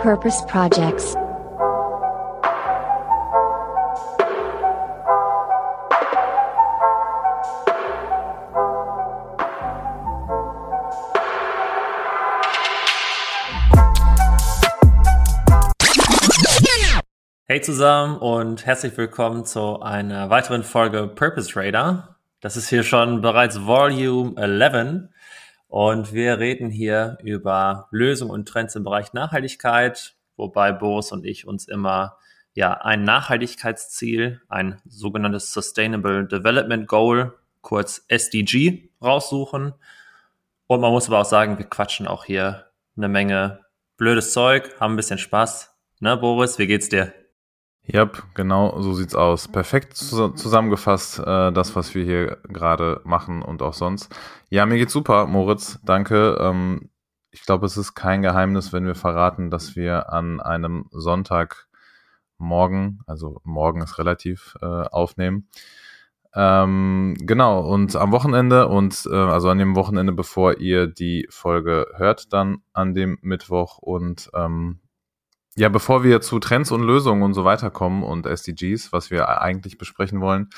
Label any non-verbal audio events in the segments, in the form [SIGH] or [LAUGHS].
Purpose Projects. Hey zusammen und herzlich willkommen zu einer weiteren Folge Purpose Radar. Das ist hier schon bereits Volume 11 und wir reden hier über Lösungen und Trends im Bereich Nachhaltigkeit, wobei Boris und ich uns immer ja ein Nachhaltigkeitsziel, ein sogenanntes Sustainable Development Goal, kurz SDG, raussuchen. Und man muss aber auch sagen, wir quatschen auch hier eine Menge blödes Zeug, haben ein bisschen Spaß. Ne, Boris, wie geht's dir? Ja, genau so sieht's aus. Perfekt zusammengefasst, äh, das, was wir hier gerade machen und auch sonst. Ja, mir geht's super, Moritz. Danke. Ähm, ich glaube, es ist kein Geheimnis, wenn wir verraten, dass wir an einem Sonntagmorgen, also morgen ist relativ, äh, aufnehmen. Ähm, genau, und am Wochenende und äh, also an dem Wochenende, bevor ihr die Folge hört, dann an dem Mittwoch und ähm, ja, bevor wir zu Trends und Lösungen und so weiter kommen und SDGs, was wir eigentlich besprechen wollen,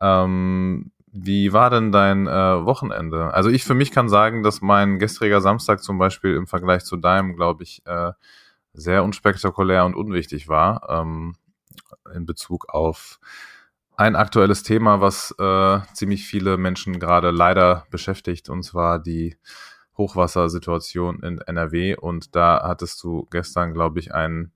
ähm, wie war denn dein äh, Wochenende? Also ich für mich kann sagen, dass mein gestriger Samstag zum Beispiel im Vergleich zu deinem, glaube ich, äh, sehr unspektakulär und unwichtig war ähm, in Bezug auf ein aktuelles Thema, was äh, ziemlich viele Menschen gerade leider beschäftigt, und zwar die Hochwassersituation in NRW und da hattest du gestern, glaube ich, einen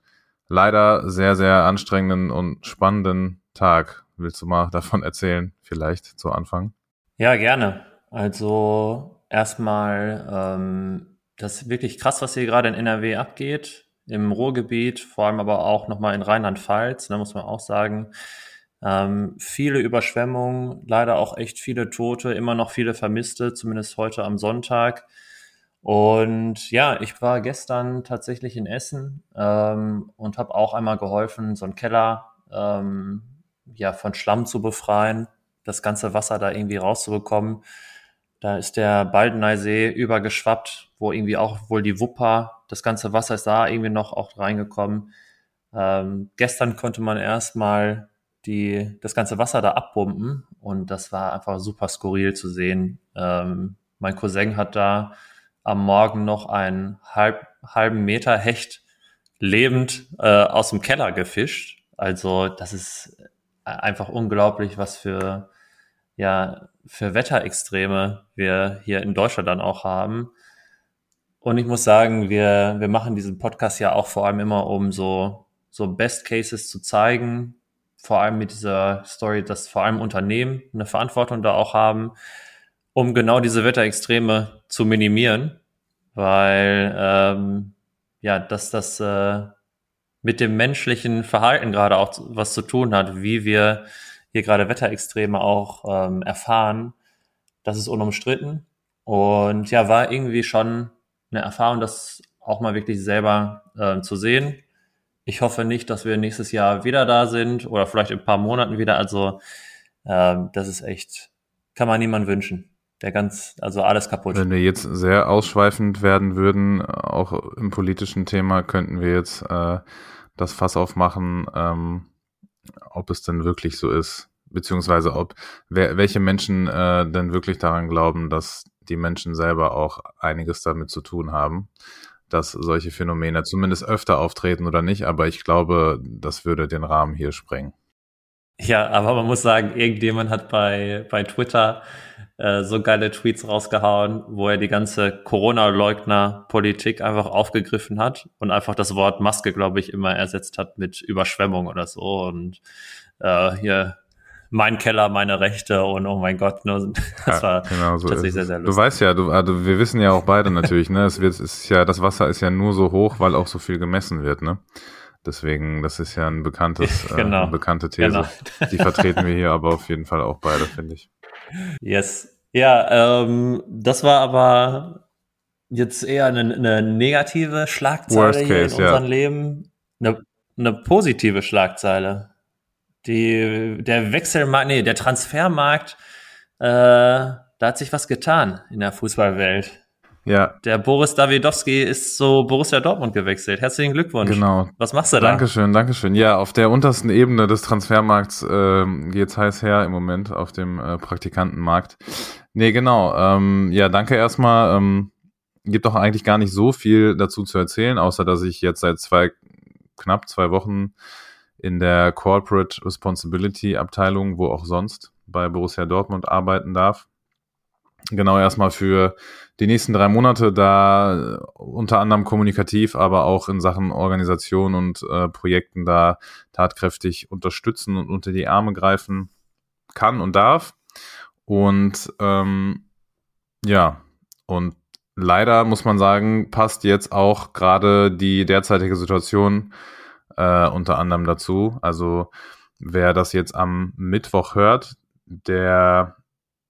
leider sehr, sehr anstrengenden und spannenden Tag. Willst du mal [LAUGHS] davon erzählen, vielleicht zu Anfang? Ja, gerne. Also erstmal, ähm, das ist wirklich krass, was hier gerade in NRW abgeht, im Ruhrgebiet, vor allem aber auch nochmal in Rheinland-Pfalz, da muss man auch sagen. Ähm, viele Überschwemmungen, leider auch echt viele Tote, immer noch viele Vermisste, zumindest heute am Sonntag. Und ja, ich war gestern tatsächlich in Essen ähm, und habe auch einmal geholfen, so einen Keller ähm, ja von Schlamm zu befreien, das ganze Wasser da irgendwie rauszubekommen. Da ist der Baldeneysee übergeschwappt, wo irgendwie auch wohl die Wupper, das ganze Wasser ist da irgendwie noch auch reingekommen. Ähm, gestern konnte man erstmal die, das ganze Wasser da abpumpen und das war einfach super skurril zu sehen. Ähm, mein Cousin hat da am Morgen noch einen halb, halben Meter Hecht lebend äh, aus dem Keller gefischt. Also das ist einfach unglaublich, was für ja für Wetterextreme wir hier in Deutschland dann auch haben. Und ich muss sagen, wir, wir machen diesen Podcast ja auch vor allem immer, um so, so Best Cases zu zeigen. Vor allem mit dieser Story, dass vor allem Unternehmen eine Verantwortung da auch haben um genau diese Wetterextreme zu minimieren, weil ähm, ja, dass das äh, mit dem menschlichen Verhalten gerade auch was zu tun hat, wie wir hier gerade Wetterextreme auch ähm, erfahren, das ist unumstritten. Und ja, war irgendwie schon eine Erfahrung, das auch mal wirklich selber äh, zu sehen. Ich hoffe nicht, dass wir nächstes Jahr wieder da sind oder vielleicht in ein paar Monaten wieder. Also äh, das ist echt, kann man niemand wünschen der ganz, also alles kaputt. Wenn wir jetzt sehr ausschweifend werden würden, auch im politischen Thema, könnten wir jetzt äh, das Fass aufmachen, ähm, ob es denn wirklich so ist, beziehungsweise ob wer, welche Menschen äh, denn wirklich daran glauben, dass die Menschen selber auch einiges damit zu tun haben, dass solche Phänomene zumindest öfter auftreten oder nicht, aber ich glaube, das würde den Rahmen hier sprengen. Ja, aber man muss sagen, irgendjemand hat bei, bei Twitter äh, so geile Tweets rausgehauen, wo er die ganze Corona-Leugner-Politik einfach aufgegriffen hat und einfach das Wort Maske, glaube ich, immer ersetzt hat mit Überschwemmung oder so und äh, hier mein Keller, meine Rechte und oh mein Gott, ne, [LAUGHS] das war genau so tatsächlich sehr, sehr lustig. Du weißt ja, du, also wir wissen ja auch beide natürlich, ne, es wird, es ist ja, das Wasser ist ja nur so hoch, weil auch so viel gemessen wird, ne. Deswegen, das ist ja ein bekanntes, [LAUGHS] genau. äh, eine bekannte These. Genau. Die vertreten wir hier aber auf jeden Fall auch beide, finde ich. Yes. Ja, ähm, das war aber jetzt eher eine, eine negative Schlagzeile case, hier in unserem ja. Leben. Eine, eine positive Schlagzeile. Die, der Wechselmarkt, nee, der Transfermarkt, äh, da hat sich was getan in der Fußballwelt. Ja. Der Boris Davidowski ist zu Borussia Dortmund gewechselt. Herzlichen Glückwunsch. Genau. Was machst du da? Dankeschön, Dankeschön. Ja, auf der untersten Ebene des Transfermarkts äh, geht's heiß her im Moment auf dem äh, Praktikantenmarkt. Nee, genau. Ähm, ja, danke erstmal. Ähm, gibt auch eigentlich gar nicht so viel dazu zu erzählen, außer dass ich jetzt seit zwei, knapp zwei Wochen in der Corporate Responsibility Abteilung, wo auch sonst, bei Borussia Dortmund arbeiten darf genau erstmal für die nächsten drei Monate da äh, unter anderem kommunikativ, aber auch in Sachen Organisation und äh, Projekten da tatkräftig unterstützen und unter die Arme greifen kann und darf. Und ähm, ja, und leider muss man sagen, passt jetzt auch gerade die derzeitige Situation äh, unter anderem dazu. Also wer das jetzt am Mittwoch hört, der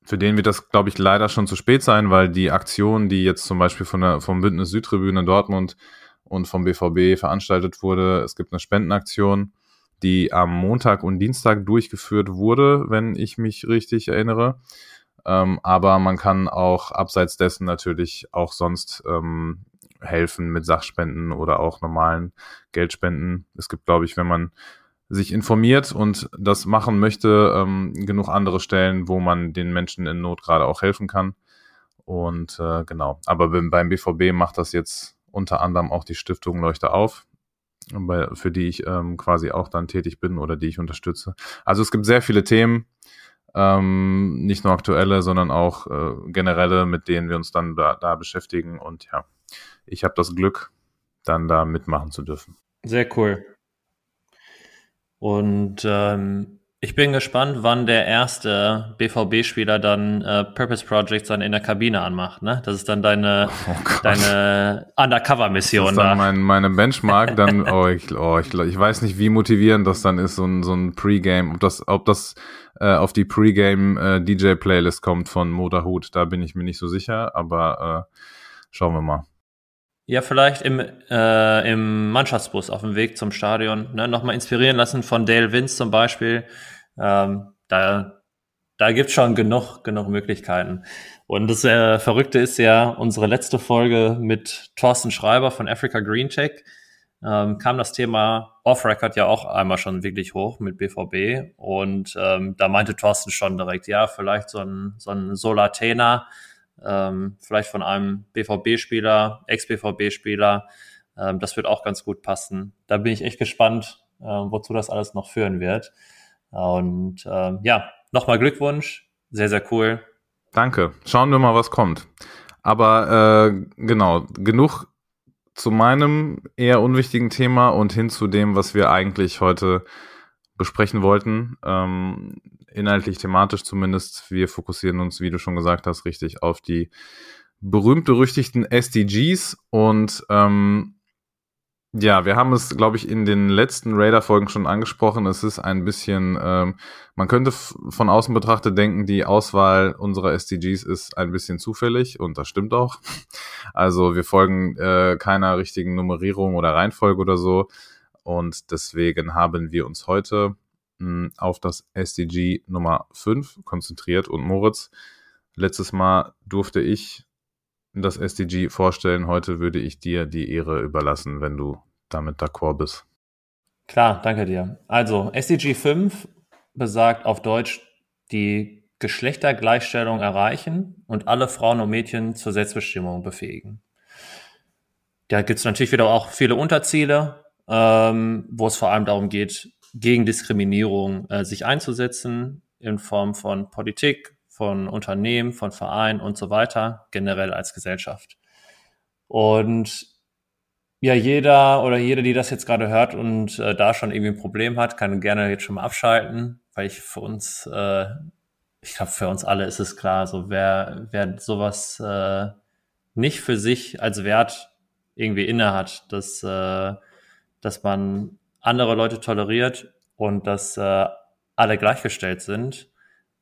für den wird das, glaube ich, leider schon zu spät sein, weil die Aktion, die jetzt zum Beispiel von der, vom Bündnis Südtribüne Dortmund und vom BVB veranstaltet wurde, es gibt eine Spendenaktion, die am Montag und Dienstag durchgeführt wurde, wenn ich mich richtig erinnere. Ähm, aber man kann auch abseits dessen natürlich auch sonst ähm, helfen mit Sachspenden oder auch normalen Geldspenden. Es gibt, glaube ich, wenn man sich informiert und das machen möchte, ähm, genug andere Stellen, wo man den Menschen in Not gerade auch helfen kann. Und äh, genau, aber beim BVB macht das jetzt unter anderem auch die Stiftung Leuchte auf, für die ich ähm, quasi auch dann tätig bin oder die ich unterstütze. Also es gibt sehr viele Themen, ähm, nicht nur aktuelle, sondern auch äh, generelle, mit denen wir uns dann da, da beschäftigen. Und ja, ich habe das Glück, dann da mitmachen zu dürfen. Sehr cool. Und ähm, ich bin gespannt, wann der erste BVB-Spieler dann äh, Purpose Projects dann in der Kabine anmacht. Ne? Das ist dann deine, [LAUGHS] oh deine Undercover-Mission. Das ist dann da. Mein, meine Benchmark. Dann, [LAUGHS] oh, ich, oh ich, ich weiß nicht, wie motivierend das dann ist, so ein, so ein Pre-Game. Ob das, ob das äh, auf die Pre-Game äh, DJ-Playlist kommt von Motorhut, da bin ich mir nicht so sicher, aber äh, schauen wir mal. Ja, vielleicht im, äh, im Mannschaftsbus auf dem Weg zum Stadion ne, nochmal inspirieren lassen von Dale Vince zum Beispiel. Ähm, da da gibt's schon genug, genug Möglichkeiten. Und das äh, Verrückte ist ja, unsere letzte Folge mit Thorsten Schreiber von Africa Green Tech ähm, kam das Thema Off-Record ja auch einmal schon wirklich hoch mit BVB. Und ähm, da meinte Thorsten schon direkt, ja, vielleicht so ein, so ein Solatena ähm, vielleicht von einem BVB-Spieler, Ex-BVB-Spieler. Ähm, das wird auch ganz gut passen. Da bin ich echt gespannt, äh, wozu das alles noch führen wird. Und äh, ja, nochmal Glückwunsch. Sehr, sehr cool. Danke. Schauen wir mal, was kommt. Aber äh, genau, genug zu meinem eher unwichtigen Thema und hin zu dem, was wir eigentlich heute besprechen wollten. Ähm, inhaltlich, thematisch zumindest. Wir fokussieren uns, wie du schon gesagt hast, richtig auf die berühmt-berüchtigten SDGs und ähm, ja, wir haben es, glaube ich, in den letzten Radar-Folgen schon angesprochen. Es ist ein bisschen, ähm, man könnte von außen betrachtet denken, die Auswahl unserer SDGs ist ein bisschen zufällig und das stimmt auch. Also wir folgen äh, keiner richtigen Nummerierung oder Reihenfolge oder so. Und deswegen haben wir uns heute auf das SDG Nummer 5 konzentriert. Und Moritz, letztes Mal durfte ich das SDG vorstellen. Heute würde ich dir die Ehre überlassen, wenn du damit d'accord bist. Klar, danke dir. Also, SDG 5 besagt auf Deutsch die Geschlechtergleichstellung erreichen und alle Frauen und Mädchen zur Selbstbestimmung befähigen. Da gibt es natürlich wieder auch viele Unterziele, ähm, wo es vor allem darum geht, gegen Diskriminierung äh, sich einzusetzen in Form von Politik, von Unternehmen, von Vereinen und so weiter, generell als Gesellschaft. Und ja, jeder oder jede, die das jetzt gerade hört und äh, da schon irgendwie ein Problem hat, kann gerne jetzt schon mal abschalten, weil ich für uns, äh, ich glaube, für uns alle ist es klar, so wer, wer sowas äh, nicht für sich als Wert irgendwie inne hat, dass, äh, dass man andere Leute toleriert und dass äh, alle gleichgestellt sind,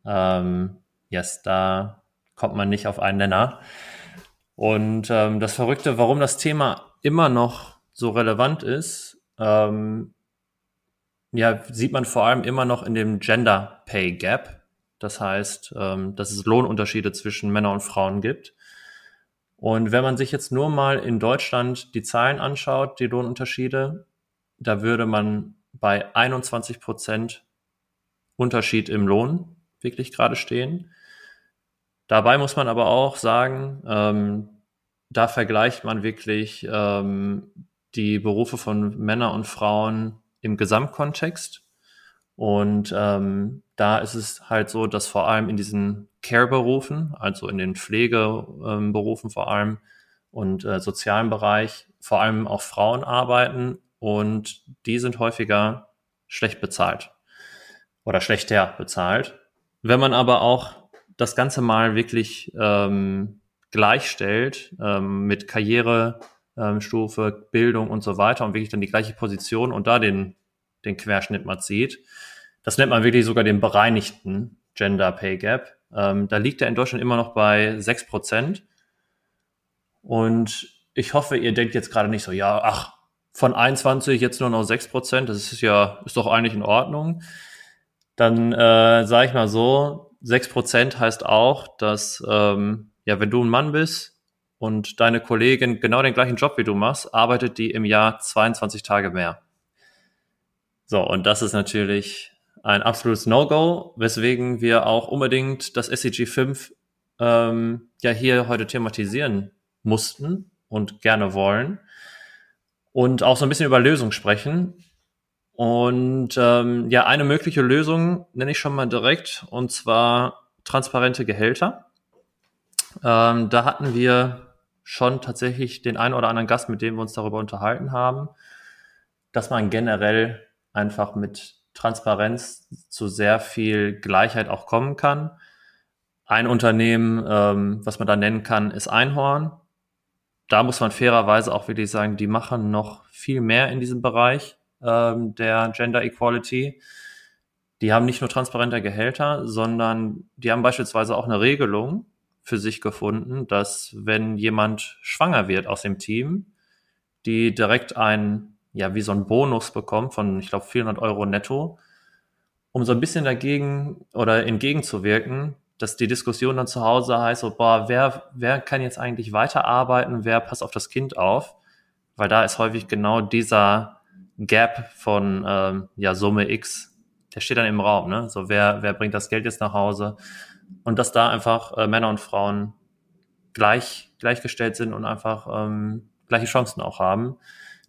ähm, yes, da kommt man nicht auf einen Nenner. Und ähm, das Verrückte, warum das Thema immer noch so relevant ist, ähm, ja, sieht man vor allem immer noch in dem Gender Pay Gap. Das heißt, ähm, dass es Lohnunterschiede zwischen Männern und Frauen gibt. Und wenn man sich jetzt nur mal in Deutschland die Zahlen anschaut, die Lohnunterschiede, da würde man bei 21 Prozent Unterschied im Lohn wirklich gerade stehen. Dabei muss man aber auch sagen, ähm, da vergleicht man wirklich ähm, die Berufe von Männern und Frauen im Gesamtkontext. Und ähm, da ist es halt so, dass vor allem in diesen Care-Berufen, also in den Pflegeberufen vor allem und äh, sozialen Bereich, vor allem auch Frauen arbeiten und die sind häufiger schlecht bezahlt oder schlechter bezahlt. Wenn man aber auch das Ganze mal wirklich ähm, gleichstellt ähm, mit Karrierestufe, ähm, Bildung und so weiter und wirklich dann die gleiche Position und da den, den Querschnitt mal zieht, das nennt man wirklich sogar den bereinigten Gender Pay Gap. Ähm, da liegt er in Deutschland immer noch bei 6 Prozent. Und ich hoffe, ihr denkt jetzt gerade nicht so, ja, ach, von 21 jetzt nur noch 6 Prozent, das ist ja, ist doch eigentlich in Ordnung. Dann äh, sage ich mal so, 6 Prozent heißt auch, dass, ähm, ja, wenn du ein Mann bist und deine Kollegin genau den gleichen Job wie du machst, arbeitet die im Jahr 22 Tage mehr. So, und das ist natürlich ein absolutes No-Go, weswegen wir auch unbedingt das SCG 5 ähm, ja hier heute thematisieren mussten und gerne wollen und auch so ein bisschen über Lösungen sprechen. Und ähm, ja, eine mögliche Lösung nenne ich schon mal direkt, und zwar transparente Gehälter. Ähm, da hatten wir schon tatsächlich den einen oder anderen Gast, mit dem wir uns darüber unterhalten haben, dass man generell einfach mit Transparenz zu sehr viel Gleichheit auch kommen kann. Ein Unternehmen, ähm, was man da nennen kann, ist Einhorn. Da muss man fairerweise auch wirklich sagen, die machen noch viel mehr in diesem Bereich ähm, der Gender Equality. Die haben nicht nur transparente Gehälter, sondern die haben beispielsweise auch eine Regelung für sich gefunden, dass wenn jemand schwanger wird aus dem Team, die direkt ein ja, wie so ein Bonus bekommt von, ich glaube, 400 Euro netto, um so ein bisschen dagegen oder entgegenzuwirken, dass die Diskussion dann zu Hause heißt, so, boah, wer, wer kann jetzt eigentlich weiterarbeiten, wer passt auf das Kind auf? Weil da ist häufig genau dieser Gap von ähm, ja, Summe X, der steht dann im Raum, ne? So, wer, wer bringt das Geld jetzt nach Hause? Und dass da einfach äh, Männer und Frauen gleich, gleichgestellt sind und einfach ähm, gleiche Chancen auch haben.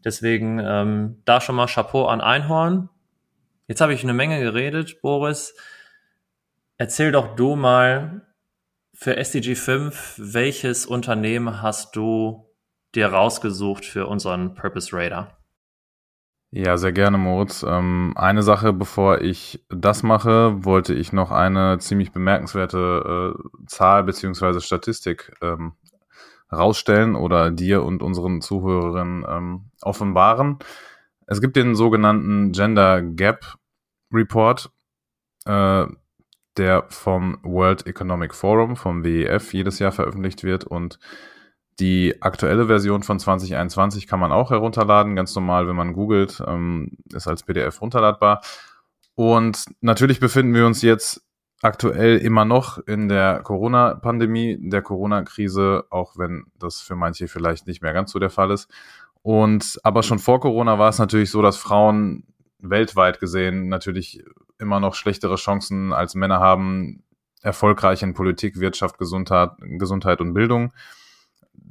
Deswegen ähm, da schon mal Chapeau an Einhorn. Jetzt habe ich eine Menge geredet, Boris. Erzähl doch du mal für SDG 5, welches Unternehmen hast du dir rausgesucht für unseren Purpose Radar? Ja, sehr gerne, Moritz. Ähm, eine Sache, bevor ich das mache, wollte ich noch eine ziemlich bemerkenswerte äh, Zahl beziehungsweise Statistik ähm, rausstellen oder dir und unseren Zuhörerinnen ähm, offenbaren. Es gibt den sogenannten Gender Gap Report, äh, der vom World Economic Forum, vom WEF, jedes Jahr veröffentlicht wird und die aktuelle Version von 2021 kann man auch herunterladen, ganz normal, wenn man googelt, ähm, ist als PDF runterladbar. Und natürlich befinden wir uns jetzt aktuell immer noch in der Corona-Pandemie, der Corona-Krise, auch wenn das für manche vielleicht nicht mehr ganz so der Fall ist. Und aber schon vor Corona war es natürlich so, dass Frauen weltweit gesehen natürlich immer noch schlechtere Chancen als Männer haben, erfolgreich in Politik, Wirtschaft, Gesundheit, Gesundheit und Bildung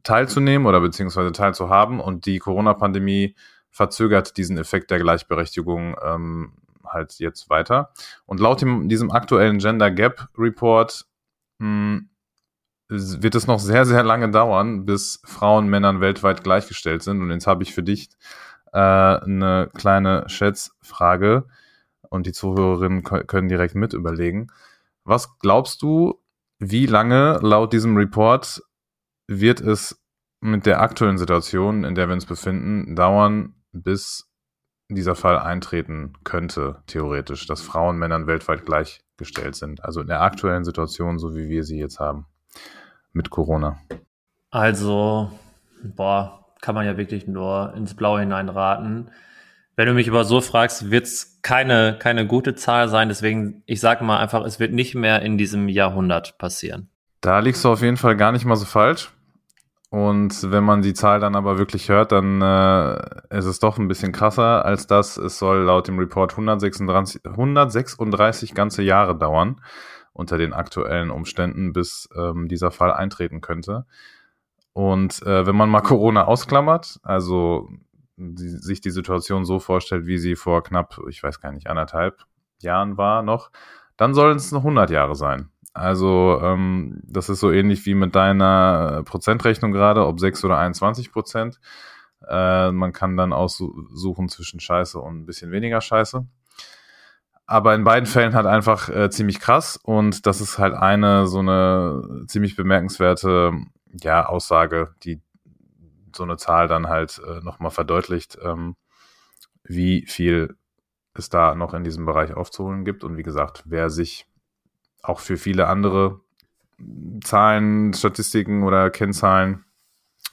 teilzunehmen oder beziehungsweise teilzuhaben. Und die Corona-Pandemie verzögert diesen Effekt der Gleichberechtigung ähm, halt jetzt weiter. Und laut dem, diesem aktuellen Gender Gap Report mh, hm, wird es noch sehr, sehr lange dauern, bis Frauen Männern weltweit gleichgestellt sind. Und jetzt habe ich für dich äh, eine kleine Schätzfrage und die Zuhörerinnen können direkt mit überlegen. Was glaubst du, wie lange laut diesem Report wird es mit der aktuellen Situation, in der wir uns befinden, dauern, bis dieser Fall eintreten könnte, theoretisch, dass Frauen Männern weltweit gleichgestellt sind. Also in der aktuellen Situation, so wie wir sie jetzt haben, mit Corona. Also, boah, kann man ja wirklich nur ins Blaue hineinraten. Wenn du mich aber so fragst, wird es keine, keine gute Zahl sein. Deswegen, ich sage mal einfach, es wird nicht mehr in diesem Jahrhundert passieren. Da liegst du auf jeden Fall gar nicht mal so falsch. Und wenn man die Zahl dann aber wirklich hört, dann äh, ist es doch ein bisschen krasser als das. Es soll laut dem Report 136, 136 ganze Jahre dauern unter den aktuellen Umständen, bis ähm, dieser Fall eintreten könnte. Und äh, wenn man mal Corona ausklammert, also die, sich die Situation so vorstellt, wie sie vor knapp, ich weiß gar nicht, anderthalb Jahren war noch, dann sollen es noch 100 Jahre sein. Also ähm, das ist so ähnlich wie mit deiner Prozentrechnung gerade, ob 6 oder 21 Prozent. Äh, man kann dann aussuchen zwischen Scheiße und ein bisschen weniger Scheiße. Aber in beiden Fällen halt einfach äh, ziemlich krass und das ist halt eine so eine ziemlich bemerkenswerte ja, Aussage, die so eine Zahl dann halt äh, nochmal verdeutlicht, ähm, wie viel es da noch in diesem Bereich aufzuholen gibt. Und wie gesagt, wer sich auch für viele andere Zahlen, Statistiken oder Kennzahlen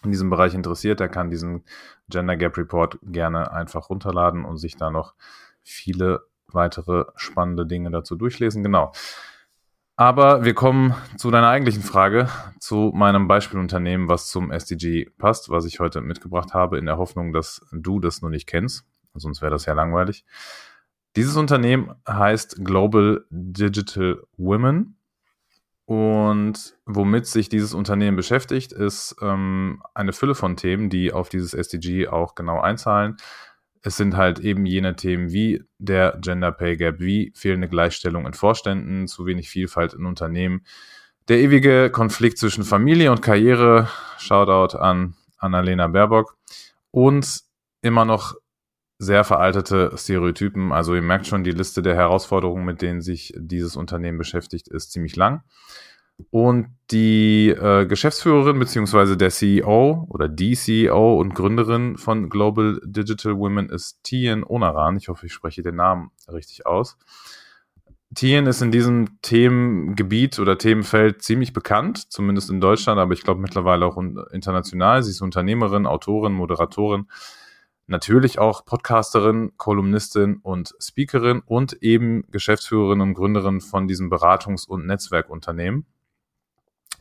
in diesem Bereich interessiert, der kann diesen Gender Gap Report gerne einfach runterladen und sich da noch viele weitere spannende Dinge dazu durchlesen. Genau. Aber wir kommen zu deiner eigentlichen Frage, zu meinem Beispielunternehmen, was zum SDG passt, was ich heute mitgebracht habe, in der Hoffnung, dass du das nur nicht kennst. Sonst wäre das ja langweilig. Dieses Unternehmen heißt Global Digital Women. Und womit sich dieses Unternehmen beschäftigt, ist ähm, eine Fülle von Themen, die auf dieses SDG auch genau einzahlen. Es sind halt eben jene Themen wie der Gender Pay Gap, wie fehlende Gleichstellung in Vorständen, zu wenig Vielfalt in Unternehmen, der ewige Konflikt zwischen Familie und Karriere, Shoutout an Annalena Baerbock. Und immer noch sehr veraltete Stereotypen. Also ihr merkt schon, die Liste der Herausforderungen, mit denen sich dieses Unternehmen beschäftigt, ist ziemlich lang. Und die äh, Geschäftsführerin beziehungsweise der CEO oder die CEO und Gründerin von Global Digital Women ist Tien Onaran. Ich hoffe, ich spreche den Namen richtig aus. Tien ist in diesem Themengebiet oder Themenfeld ziemlich bekannt, zumindest in Deutschland, aber ich glaube mittlerweile auch international. Sie ist Unternehmerin, Autorin, Moderatorin, natürlich auch Podcasterin, Kolumnistin und Speakerin und eben Geschäftsführerin und Gründerin von diesem Beratungs- und Netzwerkunternehmen.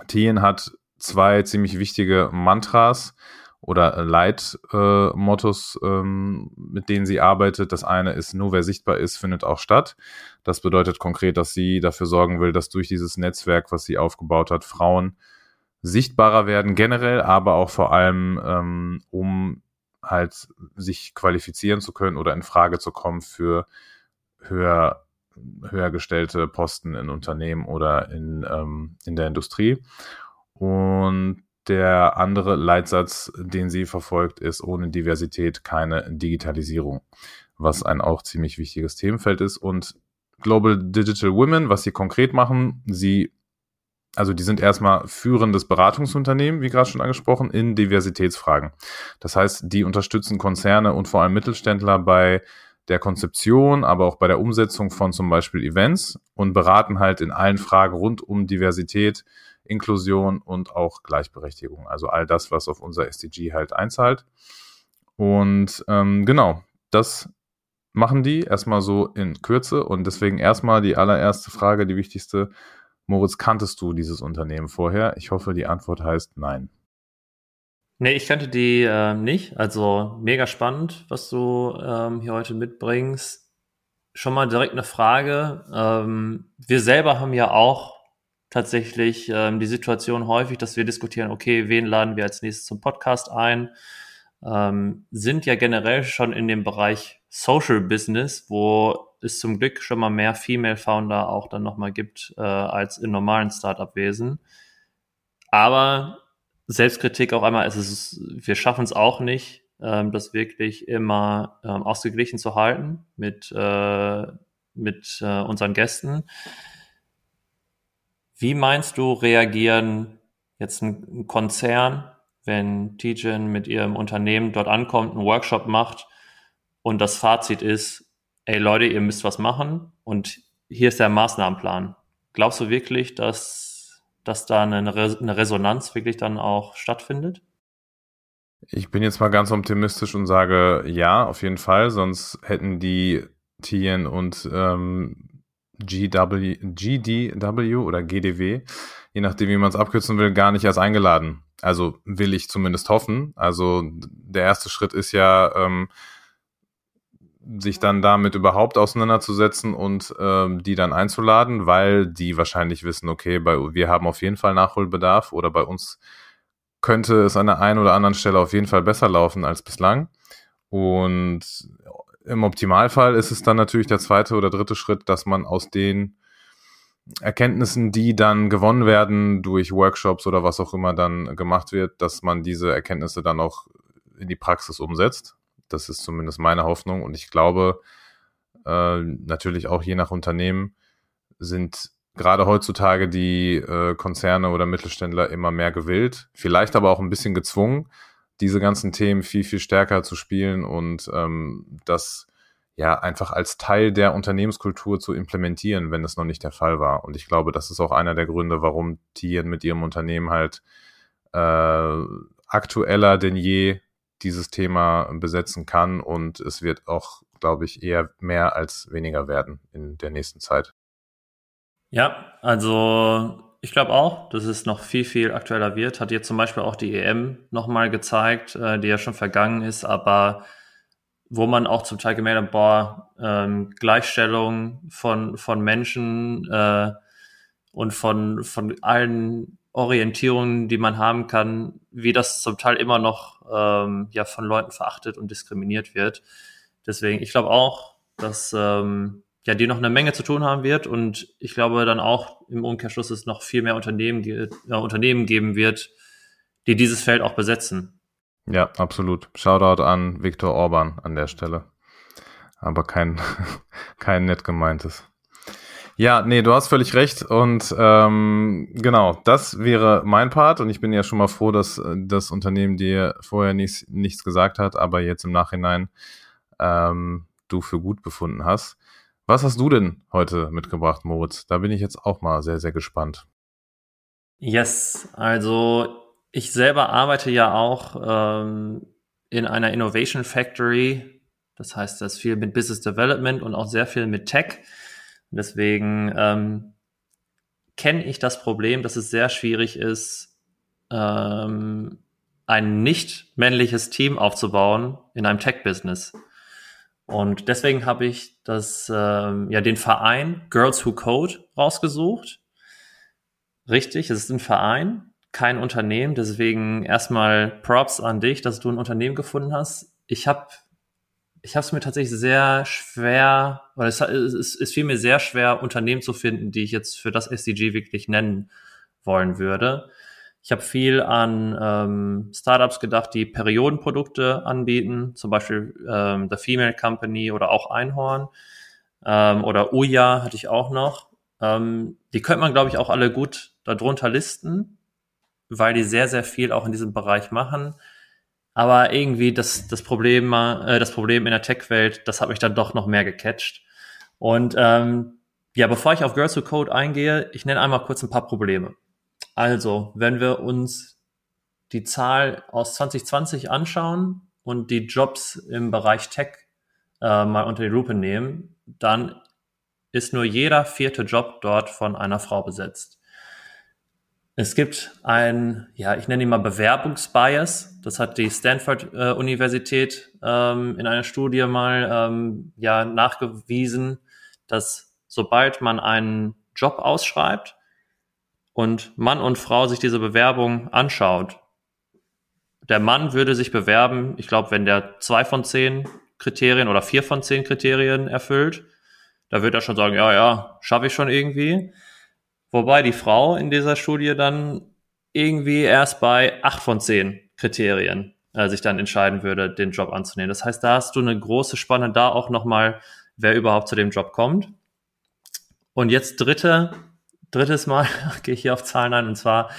Tien hat zwei ziemlich wichtige Mantras oder Leitmottos, äh, ähm, mit denen sie arbeitet. Das eine ist, nur wer sichtbar ist, findet auch statt. Das bedeutet konkret, dass sie dafür sorgen will, dass durch dieses Netzwerk, was sie aufgebaut hat, Frauen sichtbarer werden generell, aber auch vor allem, ähm, um halt sich qualifizieren zu können oder in Frage zu kommen für höher höher gestellte Posten in Unternehmen oder in, ähm, in der Industrie. Und der andere Leitsatz, den sie verfolgt, ist ohne Diversität keine Digitalisierung, was ein auch ziemlich wichtiges Themenfeld ist. Und Global Digital Women, was sie konkret machen, sie, also die sind erstmal führendes Beratungsunternehmen, wie gerade schon angesprochen, in Diversitätsfragen. Das heißt, die unterstützen Konzerne und vor allem Mittelständler bei der Konzeption, aber auch bei der Umsetzung von zum Beispiel Events und beraten halt in allen Fragen rund um Diversität, Inklusion und auch Gleichberechtigung. Also all das, was auf unser SDG halt einzahlt. Und ähm, genau, das machen die erstmal so in Kürze und deswegen erstmal die allererste Frage, die wichtigste. Moritz, kanntest du dieses Unternehmen vorher? Ich hoffe, die Antwort heißt nein. Nee, ich kannte die äh, nicht. Also mega spannend, was du ähm, hier heute mitbringst. Schon mal direkt eine Frage. Ähm, wir selber haben ja auch tatsächlich ähm, die Situation häufig, dass wir diskutieren, okay, wen laden wir als nächstes zum Podcast ein? Ähm, sind ja generell schon in dem Bereich Social Business, wo es zum Glück schon mal mehr Female Founder auch dann nochmal gibt äh, als in normalen Startup-Wesen. Aber Selbstkritik auch einmal, es ist, wir schaffen es auch nicht, ähm, das wirklich immer ähm, ausgeglichen zu halten mit, äh, mit äh, unseren Gästen. Wie meinst du, reagieren jetzt ein, Konzern, wenn Tijen mit ihrem Unternehmen dort ankommt, einen Workshop macht und das Fazit ist, ey Leute, ihr müsst was machen und hier ist der Maßnahmenplan. Glaubst du wirklich, dass dass da eine, eine Resonanz wirklich dann auch stattfindet? Ich bin jetzt mal ganz optimistisch und sage ja, auf jeden Fall, sonst hätten die Tien und ähm, GW, GDW oder GDW je nachdem, wie man es abkürzen will, gar nicht erst eingeladen. Also will ich zumindest hoffen. Also der erste Schritt ist ja, ähm, sich dann damit überhaupt auseinanderzusetzen und ähm, die dann einzuladen, weil die wahrscheinlich wissen, okay, bei, wir haben auf jeden Fall Nachholbedarf oder bei uns könnte es an der einen oder anderen Stelle auf jeden Fall besser laufen als bislang. Und im Optimalfall ist es dann natürlich der zweite oder dritte Schritt, dass man aus den Erkenntnissen, die dann gewonnen werden durch Workshops oder was auch immer dann gemacht wird, dass man diese Erkenntnisse dann auch in die Praxis umsetzt. Das ist zumindest meine Hoffnung. Und ich glaube, äh, natürlich auch je nach Unternehmen sind gerade heutzutage die äh, Konzerne oder Mittelständler immer mehr gewillt, vielleicht aber auch ein bisschen gezwungen, diese ganzen Themen viel, viel stärker zu spielen und ähm, das ja einfach als Teil der Unternehmenskultur zu implementieren, wenn es noch nicht der Fall war. Und ich glaube, das ist auch einer der Gründe, warum Tieren mit ihrem Unternehmen halt äh, aktueller denn je dieses Thema besetzen kann und es wird auch, glaube ich, eher mehr als weniger werden in der nächsten Zeit. Ja, also ich glaube auch, dass es noch viel, viel aktueller wird. Hat jetzt zum Beispiel auch die EM nochmal gezeigt, äh, die ja schon vergangen ist, aber wo man auch zum Teil gemerkt hat, boah, ähm, Gleichstellung von, von Menschen äh, und von, von allen Orientierungen, die man haben kann, wie das zum Teil immer noch ähm, ja von Leuten verachtet und diskriminiert wird. Deswegen, ich glaube auch, dass ähm, ja die noch eine Menge zu tun haben wird und ich glaube dann auch im Umkehrschluss es noch viel mehr Unternehmen, äh, Unternehmen geben wird, die dieses Feld auch besetzen. Ja, absolut. Shoutout an Viktor Orban an der Stelle. Aber kein, [LAUGHS] kein nett gemeintes. Ja, nee, du hast völlig recht. Und ähm, genau, das wäre mein Part. Und ich bin ja schon mal froh, dass äh, das Unternehmen dir vorher nichts, nichts gesagt hat, aber jetzt im Nachhinein ähm, du für gut befunden hast. Was hast du denn heute mitgebracht, Moritz? Da bin ich jetzt auch mal sehr, sehr gespannt. Yes, also ich selber arbeite ja auch ähm, in einer Innovation Factory. Das heißt, das viel mit Business Development und auch sehr viel mit Tech. Deswegen ähm, kenne ich das Problem, dass es sehr schwierig ist, ähm, ein nicht männliches Team aufzubauen in einem Tech-Business. Und deswegen habe ich das, ähm, ja, den Verein Girls Who Code rausgesucht. Richtig, es ist ein Verein, kein Unternehmen. Deswegen erstmal Props an dich, dass du ein Unternehmen gefunden hast. Ich habe ich habe es mir tatsächlich sehr schwer, oder es, es, es fiel mir sehr schwer, Unternehmen zu finden, die ich jetzt für das SDG wirklich nennen wollen würde. Ich habe viel an ähm, Startups gedacht, die Periodenprodukte anbieten, zum Beispiel ähm, The Female Company oder auch Einhorn ähm, oder Uya hatte ich auch noch. Ähm, die könnte man, glaube ich, auch alle gut darunter listen, weil die sehr, sehr viel auch in diesem Bereich machen. Aber irgendwie das, das Problem, äh, das Problem in der Tech-Welt, das hat mich dann doch noch mehr gecatcht. Und ähm, ja, bevor ich auf Girls Who Code eingehe, ich nenne einmal kurz ein paar Probleme. Also, wenn wir uns die Zahl aus 2020 anschauen und die Jobs im Bereich Tech äh, mal unter die Lupe nehmen, dann ist nur jeder vierte Job dort von einer Frau besetzt. Es gibt ein, ja, ich nenne ihn mal Bewerbungsbias. Das hat die Stanford äh, Universität ähm, in einer Studie mal ähm, ja nachgewiesen, dass sobald man einen Job ausschreibt und Mann und Frau sich diese Bewerbung anschaut, der Mann würde sich bewerben, ich glaube, wenn der zwei von zehn Kriterien oder vier von zehn Kriterien erfüllt, da wird er schon sagen, ja, ja, schaffe ich schon irgendwie. Wobei die Frau in dieser Studie dann irgendwie erst bei acht von zehn Kriterien äh, sich dann entscheiden würde, den Job anzunehmen. Das heißt, da hast du eine große Spanne da auch nochmal, wer überhaupt zu dem Job kommt. Und jetzt dritte, drittes Mal [LAUGHS] gehe ich hier auf Zahlen ein, und zwar,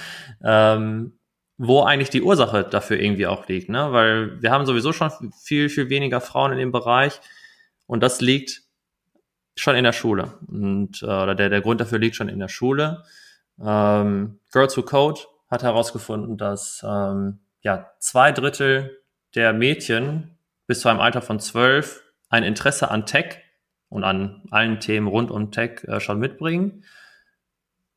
ähm, wo eigentlich die Ursache dafür irgendwie auch liegt, ne? Weil wir haben sowieso schon viel, viel weniger Frauen in dem Bereich und das liegt schon in der Schule. Und äh, oder der, der Grund dafür liegt schon in der Schule. Ähm, Girls Who Code hat herausgefunden, dass ähm, ja, zwei Drittel der Mädchen bis zu einem Alter von zwölf ein Interesse an Tech und an allen Themen rund um Tech äh, schon mitbringen.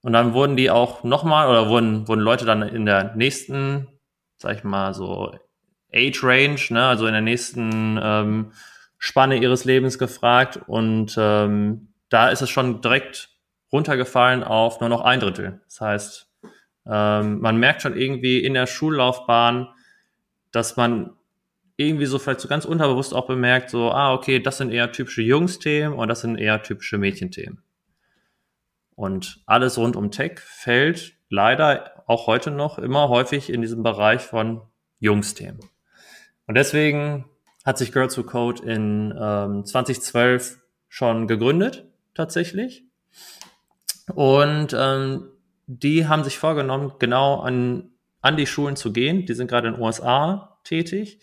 Und dann wurden die auch nochmal oder wurden, wurden Leute dann in der nächsten, sag ich mal, so Age Range, ne, also in der nächsten ähm, Spanne ihres Lebens gefragt. Und ähm, da ist es schon direkt runtergefallen auf nur noch ein Drittel. Das heißt, ähm, man merkt schon irgendwie in der Schullaufbahn, dass man irgendwie so vielleicht so ganz unterbewusst auch bemerkt, so, ah, okay, das sind eher typische Jungsthemen und das sind eher typische Mädchenthemen. Und alles rund um Tech fällt leider auch heute noch immer häufig in diesem Bereich von Jungsthemen. Und deswegen hat sich Girls Who Code in ähm, 2012 schon gegründet, tatsächlich. Und ähm, die haben sich vorgenommen, genau an, an die Schulen zu gehen. Die sind gerade in den USA tätig,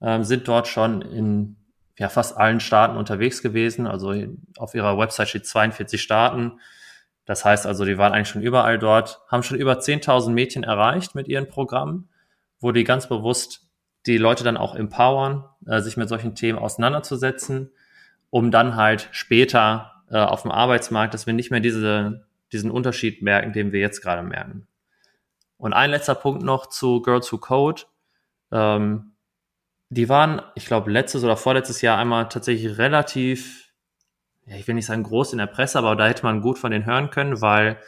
ähm, sind dort schon in ja, fast allen Staaten unterwegs gewesen. Also auf ihrer Website steht 42 Staaten. Das heißt also, die waren eigentlich schon überall dort, haben schon über 10.000 Mädchen erreicht mit ihren Programmen, wo die ganz bewusst die Leute dann auch empowern, äh, sich mit solchen Themen auseinanderzusetzen, um dann halt später äh, auf dem Arbeitsmarkt, dass wir nicht mehr diese, diesen Unterschied merken, den wir jetzt gerade merken. Und ein letzter Punkt noch zu Girls Who Code. Ähm, die waren, ich glaube, letztes oder vorletztes Jahr einmal tatsächlich relativ, ja, ich will nicht sagen groß in der Presse, aber da hätte man gut von denen hören können, weil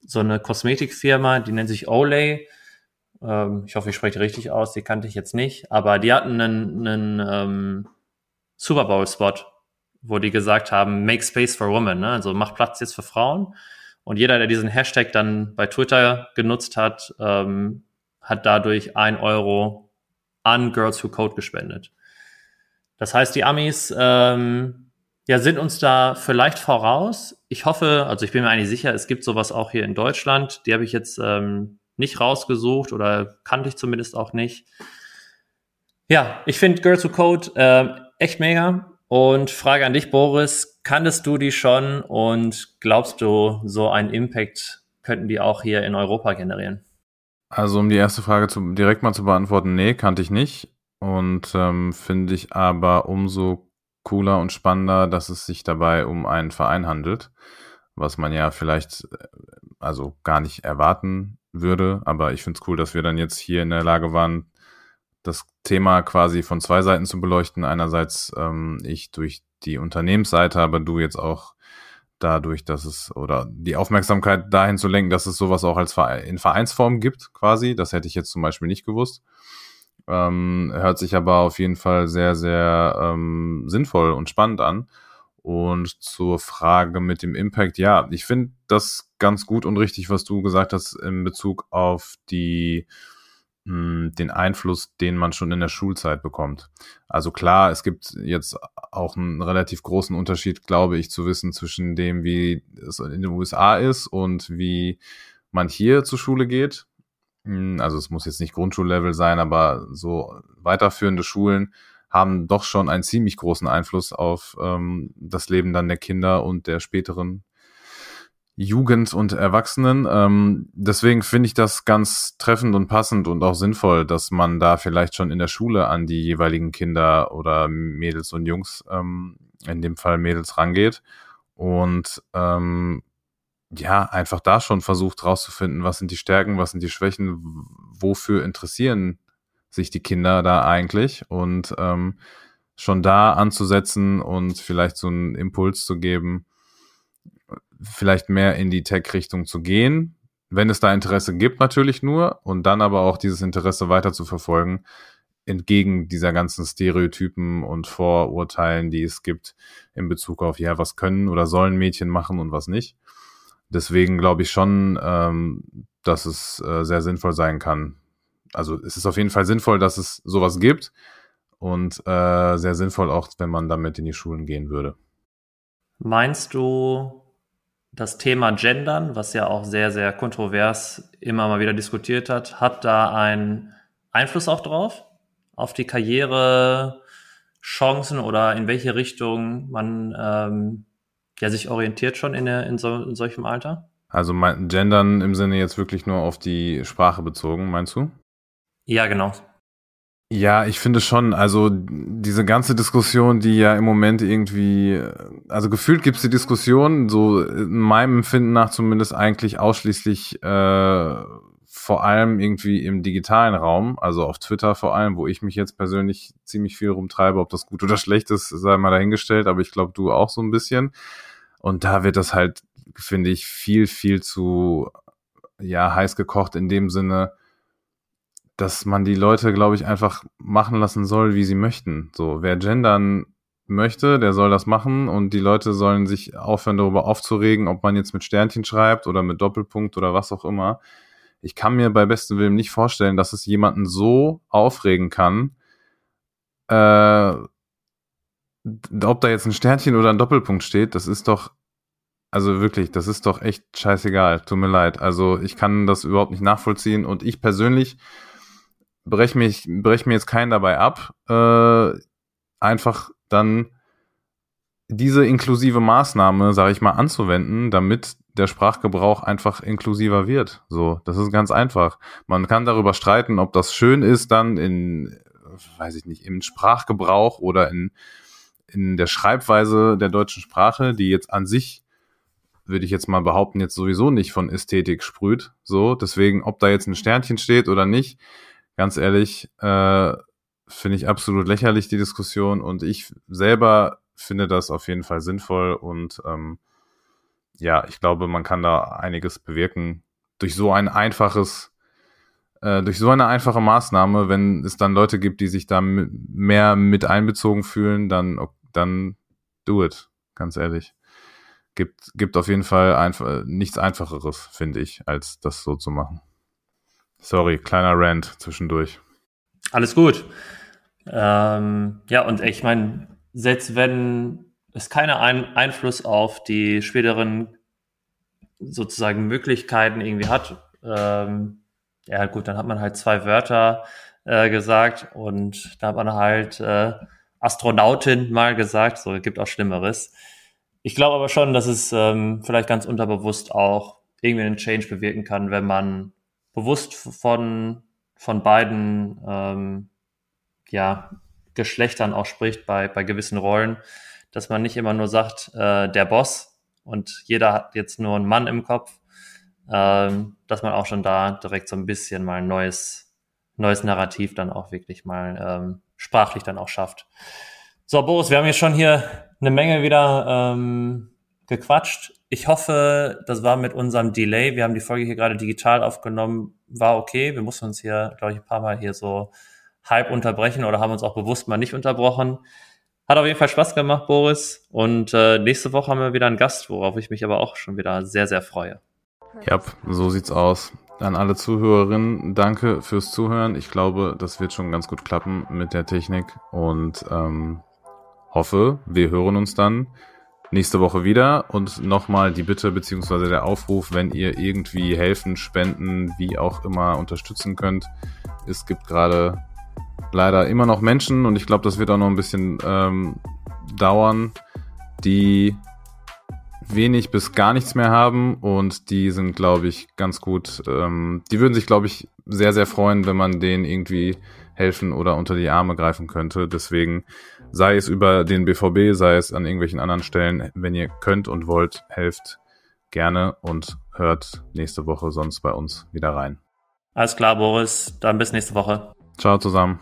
so eine Kosmetikfirma, die nennt sich Olay, ähm, ich hoffe, ich spreche richtig aus, die kannte ich jetzt nicht, aber die hatten einen, einen ähm, Super Bowl-Spot, wo die gesagt haben, make space for women, ne? also mach Platz jetzt für Frauen. Und jeder, der diesen Hashtag dann bei Twitter genutzt hat, ähm, hat dadurch ein Euro an Girls Who Code gespendet. Das heißt, die Amis ähm, ja, sind uns da vielleicht voraus. Ich hoffe, also ich bin mir eigentlich sicher, es gibt sowas auch hier in Deutschland. Die habe ich jetzt ähm, nicht rausgesucht oder kannte ich zumindest auch nicht. Ja, ich finde Girls Who Code äh, echt mega. Und Frage an dich, Boris, kanntest du die schon und glaubst du, so einen Impact könnten die auch hier in Europa generieren? Also um die erste Frage zu, direkt mal zu beantworten, nee, kannte ich nicht. Und ähm, finde ich aber umso cooler und spannender, dass es sich dabei um einen Verein handelt, was man ja vielleicht äh, also gar nicht erwarten würde. Aber ich finde es cool, dass wir dann jetzt hier in der Lage waren, das Thema quasi von zwei Seiten zu beleuchten. Einerseits ähm, ich durch die Unternehmensseite, aber du jetzt auch dadurch, dass es oder die Aufmerksamkeit dahin zu lenken, dass es sowas auch als Verein, in Vereinsform gibt, quasi. Das hätte ich jetzt zum Beispiel nicht gewusst. Ähm, hört sich aber auf jeden Fall sehr, sehr ähm, sinnvoll und spannend an. Und zur Frage mit dem Impact, ja, ich finde das ganz gut und richtig, was du gesagt hast in Bezug auf die mh, hm, den Einfluss, den man schon in der Schulzeit bekommt. Also klar, es gibt jetzt auch einen relativ großen Unterschied, glaube ich, zu wissen zwischen dem, wie es in den USA ist und wie man hier zur Schule geht. Hm, also es muss jetzt nicht Grundschullevel sein, aber so weiterführende Schulen haben doch schon einen ziemlich großen Einfluss auf ähm, das Leben dann der Kinder und der späteren Jugend und Erwachsenen. Ähm, deswegen finde ich das ganz treffend und passend und auch sinnvoll, dass man da vielleicht schon in der Schule an die jeweiligen Kinder oder Mädels und Jungs, ähm, in dem Fall Mädels, rangeht und ähm, ja, einfach da schon versucht rauszufinden, was sind die Stärken, was sind die Schwächen, wofür interessieren sich die Kinder da eigentlich und ähm, schon da anzusetzen und vielleicht so einen Impuls zu geben, vielleicht mehr in die Tech-Richtung zu gehen, wenn es da Interesse gibt natürlich nur und dann aber auch dieses Interesse weiter zu verfolgen, entgegen dieser ganzen Stereotypen und Vorurteilen, die es gibt in Bezug auf, ja, was können oder sollen Mädchen machen und was nicht. Deswegen glaube ich schon, ähm, dass es äh, sehr sinnvoll sein kann, also es ist auf jeden Fall sinnvoll, dass es sowas gibt und äh, sehr sinnvoll auch, wenn man damit in die Schulen gehen würde. Meinst du, das Thema Gendern, was ja auch sehr, sehr kontrovers immer mal wieder diskutiert hat, hat da einen Einfluss auch drauf? Auf die Karrierechancen oder in welche Richtung man ähm, ja, sich orientiert schon in, der, in, so, in solchem Alter? Also mein, Gendern im Sinne jetzt wirklich nur auf die Sprache bezogen, meinst du? Ja, genau. Ja, ich finde schon, also diese ganze Diskussion, die ja im Moment irgendwie, also gefühlt gibt es die Diskussion, so in meinem Empfinden nach zumindest eigentlich ausschließlich äh, vor allem irgendwie im digitalen Raum, also auf Twitter vor allem, wo ich mich jetzt persönlich ziemlich viel rumtreibe, ob das gut oder schlecht ist, sei mal dahingestellt, aber ich glaube, du auch so ein bisschen. Und da wird das halt, finde ich, viel, viel zu ja, heiß gekocht in dem Sinne, dass man die Leute, glaube ich, einfach machen lassen soll, wie sie möchten. So, wer gendern möchte, der soll das machen und die Leute sollen sich aufhören, darüber aufzuregen, ob man jetzt mit Sternchen schreibt oder mit Doppelpunkt oder was auch immer. Ich kann mir bei bestem Willen nicht vorstellen, dass es jemanden so aufregen kann, äh, ob da jetzt ein Sternchen oder ein Doppelpunkt steht, das ist doch, also wirklich, das ist doch echt scheißegal. Tut mir leid. Also ich kann das überhaupt nicht nachvollziehen und ich persönlich brech mich, brech mir jetzt keinen dabei ab, äh, einfach dann diese inklusive Maßnahme, sage ich mal, anzuwenden, damit der Sprachgebrauch einfach inklusiver wird. So, das ist ganz einfach. Man kann darüber streiten, ob das schön ist, dann in, weiß ich nicht, im Sprachgebrauch oder in, in der Schreibweise der deutschen Sprache, die jetzt an sich, würde ich jetzt mal behaupten, jetzt sowieso nicht von Ästhetik sprüht. So, deswegen, ob da jetzt ein Sternchen steht oder nicht, ganz ehrlich, äh, finde ich absolut lächerlich, die Diskussion. Und ich selber finde das auf jeden Fall sinnvoll und ähm, ja, ich glaube, man kann da einiges bewirken durch so ein einfaches, äh, durch so eine einfache Maßnahme, wenn es dann Leute gibt, die sich da mehr mit einbezogen fühlen, dann, dann do it, ganz ehrlich. Gibt, gibt auf jeden Fall einfach, nichts einfacheres, finde ich, als das so zu machen. Sorry, kleiner Rant zwischendurch. Alles gut. Ähm, ja, und ich meine, selbst wenn es keinen Ein Einfluss auf die späteren sozusagen Möglichkeiten irgendwie hat, ähm, ja gut, dann hat man halt zwei Wörter äh, gesagt und da hat man halt äh, Astronautin mal gesagt, so gibt auch Schlimmeres. Ich glaube aber schon, dass es ähm, vielleicht ganz unterbewusst auch irgendwie einen Change bewirken kann, wenn man bewusst von, von beiden ähm, ja, Geschlechtern auch spricht bei, bei gewissen Rollen, dass man nicht immer nur sagt, äh, der Boss und jeder hat jetzt nur einen Mann im Kopf, ähm, dass man auch schon da direkt so ein bisschen mal ein neues, neues Narrativ dann auch wirklich mal ähm, sprachlich dann auch schafft. So, Boris, wir haben jetzt schon hier eine Menge wieder ähm, gequatscht. Ich hoffe, das war mit unserem Delay. Wir haben die Folge hier gerade digital aufgenommen. War okay. Wir mussten uns hier, glaube ich, ein paar Mal hier so halb unterbrechen oder haben uns auch bewusst mal nicht unterbrochen. Hat auf jeden Fall Spaß gemacht, Boris. Und äh, nächste Woche haben wir wieder einen Gast, worauf ich mich aber auch schon wieder sehr, sehr freue. Ja, so sieht's aus. An alle Zuhörerinnen, danke fürs Zuhören. Ich glaube, das wird schon ganz gut klappen mit der Technik und ähm, hoffe, wir hören uns dann nächste Woche wieder. Und nochmal die Bitte beziehungsweise der Aufruf, wenn ihr irgendwie helfen, spenden, wie auch immer unterstützen könnt. Es gibt gerade leider immer noch Menschen und ich glaube, das wird auch noch ein bisschen ähm, dauern, die wenig bis gar nichts mehr haben und die sind, glaube ich, ganz gut. Ähm, die würden sich, glaube ich, sehr, sehr freuen, wenn man denen irgendwie helfen oder unter die Arme greifen könnte. Deswegen sei es über den BVB, sei es an irgendwelchen anderen Stellen, wenn ihr könnt und wollt, helft gerne und hört nächste Woche sonst bei uns wieder rein. Alles klar, Boris. Dann bis nächste Woche. Ciao zusammen.